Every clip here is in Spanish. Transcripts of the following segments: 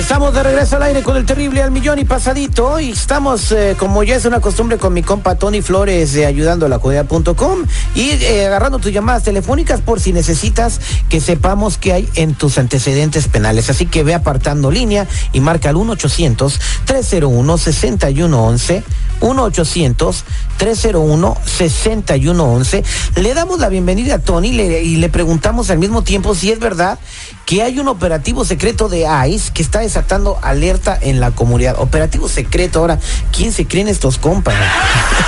Estamos de regreso al aire con el terrible al millón y pasadito. Y estamos, eh, como ya es una costumbre, con mi compa Tony Flores de ayudando a la comunidad.com y eh, agarrando tus llamadas telefónicas por si necesitas que sepamos qué hay en tus antecedentes penales. Así que ve apartando línea y marca al 1-800-301-6111. 1-800-301-6111. Le damos la bienvenida a Tony le- y le preguntamos al mismo tiempo si es verdad que hay un operativo secreto de ICE que está desatando alerta en la comunidad. Operativo secreto, ahora, ¿quién se creen estos compas?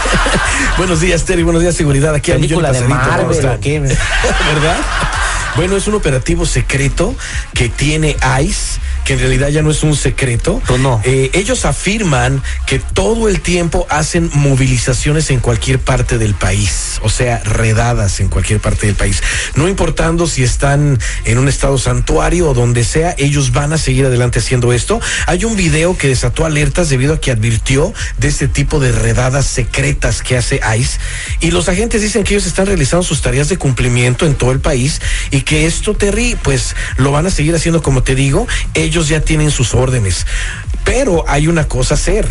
Buenos días, Terry. Buenos días, seguridad. Aquí Película de Millón y Pasadito. ¿Cómo Marvel, están? ¿o qué? ¿Verdad? Bueno, es un operativo secreto que tiene ICE, que en realidad ya no es un secreto. Pues no. Eh, ellos afirman que todo el tiempo hacen movilizaciones en cualquier parte del país, o sea, redadas en cualquier parte del país. No importando si están en un estado santuario o donde sea, ellos van a seguir adelante haciendo esto. Hay un video que desató alertas debido a que advirtió de este tipo de redadas secretas que hace ICE. Y los agentes dicen que ellos están realizando sus tareas de cumplimiento en todo el país y que esto, Terry, pues lo van a seguir haciendo como te digo. Ellos ya tienen sus órdenes. Pero hay una cosa a hacer.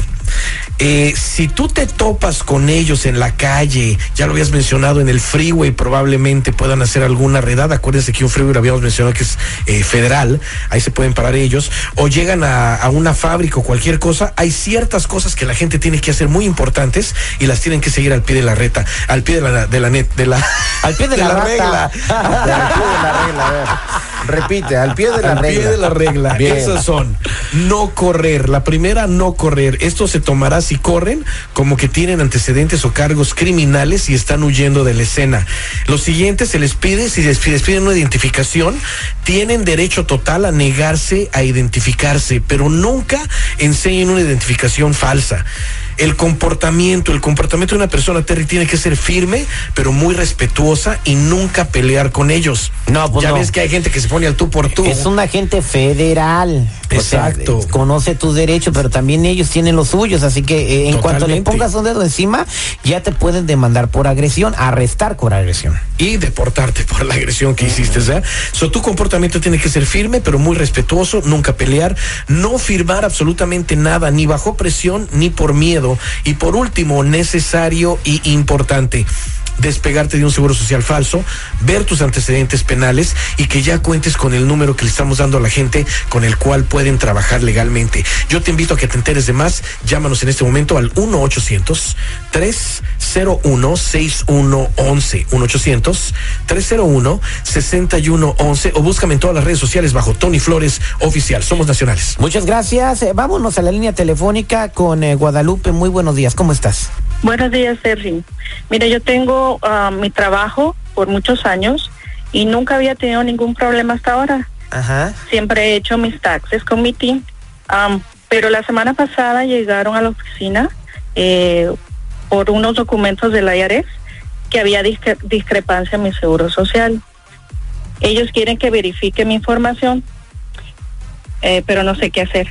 Eh, si tú te topas con ellos en la calle, ya lo habías mencionado en el freeway, probablemente puedan hacer alguna redada. Acuérdense que un freeway lo habíamos mencionado que es eh, federal, ahí se pueden parar ellos, o llegan a, a una fábrica o cualquier cosa. Hay ciertas cosas que la gente tiene que hacer muy importantes y las tienen que seguir al pie de la reta, al pie de la, de la net, de la, Al pie de, la, rata. regla. al pie de la regla. Repite, al pie de la Al regla. pie de la regla. Bien. Esas son no correr. La primera, no correr. Esto se tomará si corren como que tienen antecedentes o cargos criminales y están huyendo de la escena. Lo siguiente, se les pide, si les piden una identificación, tienen derecho total a negarse a identificarse, pero nunca enseñen una identificación falsa. El comportamiento, el comportamiento de una persona, Terry, tiene que ser firme, pero muy respetuosa y nunca pelear con ellos. No, pues ya no. ves que hay gente que se pone al tú por tú. Es un agente federal. O sea, Exacto. conoce tus derechos, pero también ellos tienen los suyos. Así que eh, en cuanto le pongas un dedo encima, ya te pueden demandar por agresión, arrestar por agresión. y deportarte por la agresión que hiciste. ¿eh? So, tu comportamiento tiene que ser firme, pero muy respetuoso, nunca pelear, no firmar absolutamente nada, ni bajo presión, ni por miedo. Y por último, necesario y importante. Despegarte de un seguro social falso, ver tus antecedentes penales y que ya cuentes con el número que le estamos dando a la gente con el cual pueden trabajar legalmente. Yo te invito a que te enteres de más. Llámanos en este momento al 1-800-301-6111. 1-800-301-6111 o búscame en todas las redes sociales bajo Tony Flores Oficial. Somos nacionales. Muchas gracias. Eh, vámonos a la línea telefónica con eh, Guadalupe. Muy buenos días. ¿Cómo estás? Buenos días, Sergi. Mira, yo tengo ah, mi trabajo por muchos años y nunca había tenido ningún problema hasta ahora. Ajá. Siempre he hecho mis taxes con mi team. Am, pero la semana pasada llegaron a la oficina eh, por unos documentos del IRS que había discre- discrepancia en mi seguro social. Ellos quieren que verifique mi información, eh, pero no sé qué hacer.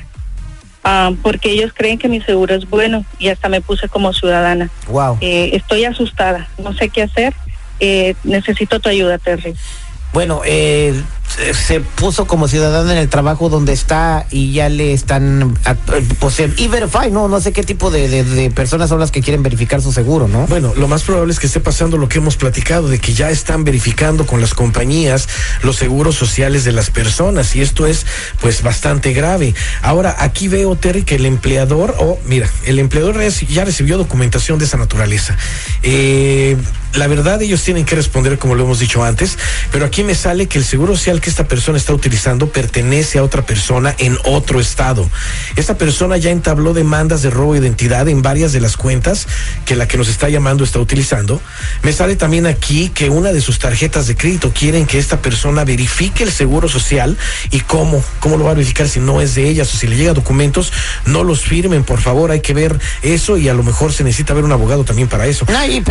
Ah, porque ellos creen que mi seguro es bueno y hasta me puse como ciudadana. Wow. Eh, estoy asustada, no sé qué hacer. Eh, necesito tu ayuda, Terry. Bueno, eh, se- puso como ciudadano en el trabajo donde está y ya le están, a- pues, eh, E-Verify, no, no sé qué tipo de, personas son las que quieren verificar su seguro, ¿no? Bueno, lo más probable es que esté pasando lo que hemos platicado, de que ya están verificando con las compañías los seguros sociales de las personas y esto es pues bastante grave. Ahora, aquí veo, Terry, que el empleador, oh, mira, el empleador ya recibió documentación de esa naturaleza. Eh, la verdad ellos tienen que responder como lo hemos dicho antes, pero aquí me sale que el seguro social que esta persona está utilizando pertenece a otra persona en otro estado. Esta persona ya entabló demandas de robo de identidad en varias de las cuentas que la que nos está llamando está utilizando. Me sale también aquí que una de sus tarjetas de crédito quieren que esta persona verifique el seguro social y cómo, cómo lo va a verificar si no es de ellas o si le llega documentos, no los firmen, por favor, hay que ver eso y a lo mejor se necesita ver un abogado también para eso. No, y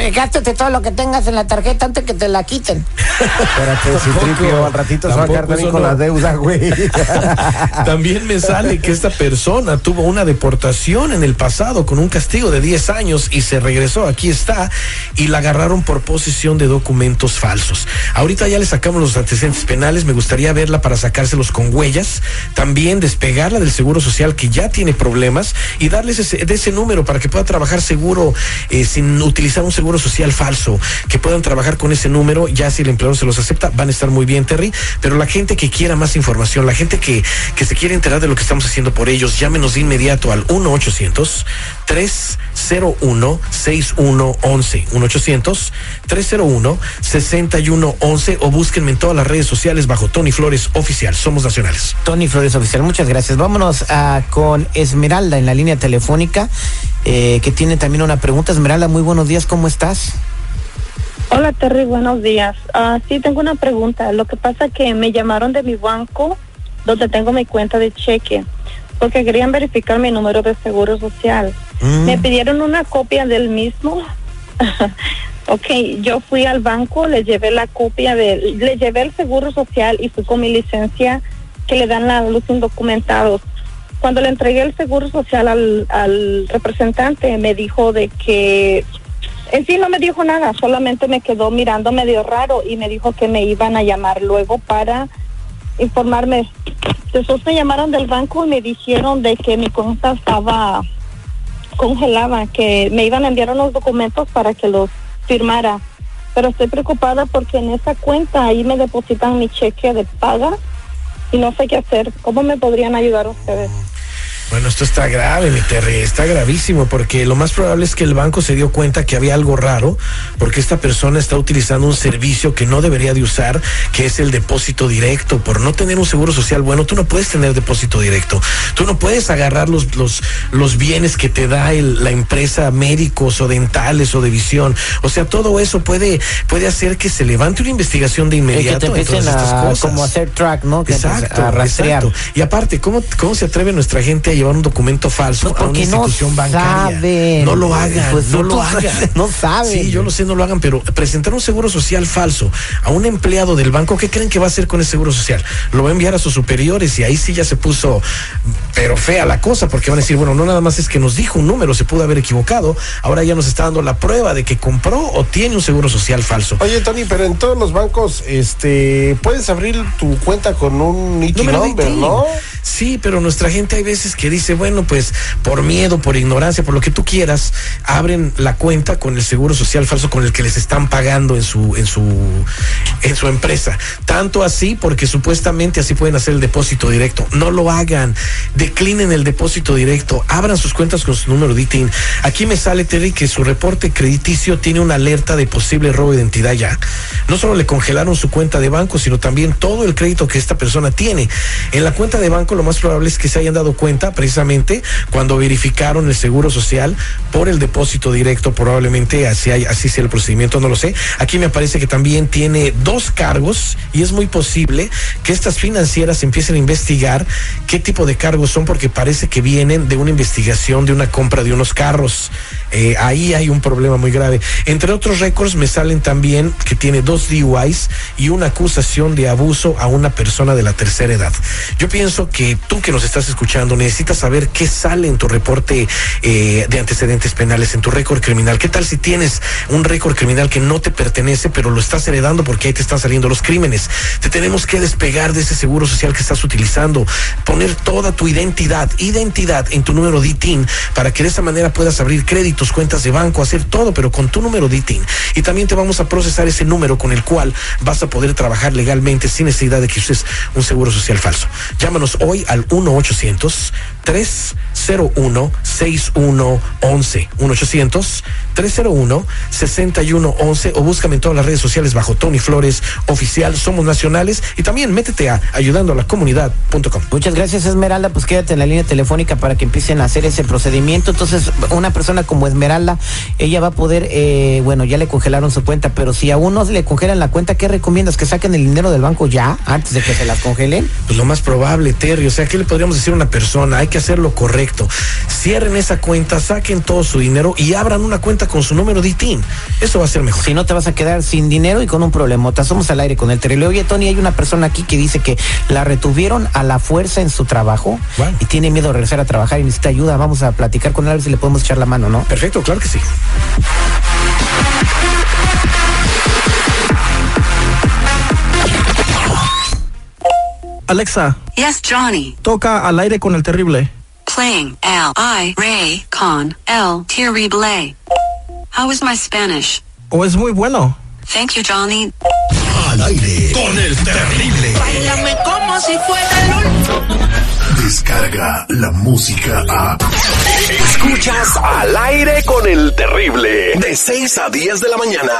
todo lo que tengas en la tarjeta antes que te la quiten. Espérate, si tripio al ratito se va a quedar también con no. la deuda, güey. También me sale que esta persona tuvo una deportación en el pasado con un castigo de 10 años y se regresó, aquí está, y la agarraron por posesión de documentos falsos. Ahorita ya le sacamos los antecedentes penales, me gustaría verla para sacárselos con huellas, también despegarla del Seguro Social que ya tiene problemas y darles ese, de ese número para que pueda trabajar seguro eh, sin utilizar un seguro social falso, que puedan trabajar con ese número, ya si el empleador se los acepta, van a estar muy bien, Terry, pero la gente que quiera más información, la gente que, que se quiere enterar de lo que estamos haciendo por ellos, llámenos de inmediato al 1 800 301 6111 1 800 301 6111 o búsquenme en todas las redes sociales bajo Tony Flores Oficial. Somos nacionales. Tony Flores Oficial, muchas gracias. Vámonos ah, con Esmeralda en la línea telefónica, eh, que tiene también una pregunta. Esmeralda, muy buenos días, ¿cómo estás? Hola Terry, buenos días. Ah, sí, tengo una pregunta. Lo que pasa que me llamaron de mi banco, donde tengo mi cuenta de cheque, porque querían verificar mi número de seguro social. Mm. Me pidieron una copia del mismo. ok, yo fui al banco, le llevé la copia de, le llevé el seguro social y fui con mi licencia que le dan a los indocumentados. Cuando le entregué el seguro social al, al representante, me dijo de que en sí no me dijo nada, solamente me quedó mirando medio raro y me dijo que me iban a llamar luego para informarme. Después me llamaron del banco y me dijeron de que mi cuenta estaba congelada, que me iban a enviar unos documentos para que los firmara. Pero estoy preocupada porque en esa cuenta ahí me depositan mi cheque de paga y no sé qué hacer. ¿Cómo me podrían ayudar ustedes? Bueno, esto está grave, mi Terry, está gravísimo, porque lo más probable es que el banco se dio cuenta que había algo raro, porque esta persona está utilizando un servicio que no debería de usar, que es el depósito directo. Por no tener un seguro social bueno, tú no puedes tener depósito directo. Tú no puedes agarrar los, los, los bienes que te da el- la empresa médicos o dentales o de visión. O sea, todo eso puede, puede hacer que se levante una investigación de Eh, que inmediato te en empiecen estas a cosas. como hacer track, ¿no? Que Exacto, a rastrear. exacto. Y aparte, ¿cómo, ¿cómo se atreve nuestra gente a llevar un documento falso Pues a una no institución bancaria? saben. No lo hagan, Pues no lo hagan. no saben. Sí, yo lo sé, no lo hagan, pero presentar un seguro social falso a un empleado del banco, ¿qué creen que va a hacer con el seguro social? Lo va a enviar a sus superiores y ahí sí ya se puso, pero fea la cosa, porque van a decir, bueno, no nada más es que nos dijo un número, se pudo haber equivocado, ahora ya nos está dando la prueba de que compró o tiene un seguro social falso. Oye, Tony, pero en todos los bancos, este, puedes abrir tu cuenta con un IT number, ITIN. ¿no? Sí, pero nuestra gente hay veces que dice, bueno, pues por miedo, por ignorancia, por lo que tú quieras, abren la cuenta con el seguro social falso con el que les están pagando en su en su en su empresa. Tanto así porque supuestamente así pueden hacer el depósito directo. No lo hagan. Declinen el depósito directo. Abran sus cuentas con su número de ITIN. Aquí me sale Terry que su reporte crediticio tiene una alerta de posible robo de identidad ya. No solo le congelaron su cuenta de banco, sino también todo el crédito que esta persona tiene. En la cuenta de banco lo más probable es que se hayan dado cuenta precisamente cuando verificaron el seguro social por el depósito directo, probablemente así, hay, así sea el procedimiento, no lo sé. Aquí me aparece que también tiene dos cargos y es muy posible que estas financieras empiecen a investigar qué tipo de cargos son porque parece que vienen de una investigación de una compra de unos carros. Eh, ahí hay un problema muy grave. Entre otros récords me salen también que tiene dos DUIs y una acusación de abuso a una persona de la tercera edad. Yo pienso que tú que nos estás escuchando necesitas saber qué sale en tu reporte eh, de antecedentes penales, en tu récord criminal. ¿Qué tal si tienes un récord criminal que no te pertenece, pero lo estás heredando porque ahí te están saliendo los crímenes? Te tenemos que despegar de ese seguro social que estás utilizando, poner toda tu identidad, identidad en tu número de ITIN para que de esa manera puedas abrir créditos, cuentas de banco, hacer todo, pero con tu número de ITIN. Y también te vamos a procesar ese número con el cual vas a poder trabajar legalmente sin necesidad de que uses un seguro social falso. Llámanos hoy al 1 800 301 6111 1 800 301-6111 o búscame en todas las redes sociales bajo Tony Flores Oficial. Somos nacionales y también métete a ayudando a la comunidad.com. Muchas gracias, Esmeralda. Pues quédate en la línea telefónica para que empiecen a hacer ese procedimiento. Entonces, una persona como Esmeralda, ella va a poder, eh, bueno, ya le congelaron su cuenta, pero si a uno le congelan la cuenta, ¿qué recomiendas? ¿Que saquen el dinero del banco ya, antes de que se las congelen? Pues lo más probable, Terry. O sea, ¿qué le podríamos decir a una persona? Hay que hacer lo correcto. Cierren esa cuenta, saquen todo su dinero y abran una cuenta con su número de ITIN. Eso va a ser mejor. Si no, te vas a quedar sin dinero y con un problemota. Somos al aire con el terrible. Oye, Tony, hay una persona aquí que dice que la retuvieron a la fuerza en su trabajo Wow. y tiene miedo de regresar a trabajar y necesita ayuda. Vamos a platicar con él a ver si le podemos echar la mano, ¿no? Perfecto, claro que sí. Alexa, Yes, Johnny. toca al aire con el terrible. Playing L I Ray con El Terrible. How is my Spanish? ¿O es muy bueno? Thank you, Johnny. Al aire con el terrible. como si fuera el Descarga la música a. Escuchas al aire con el terrible. De 6 a 10 de la mañana.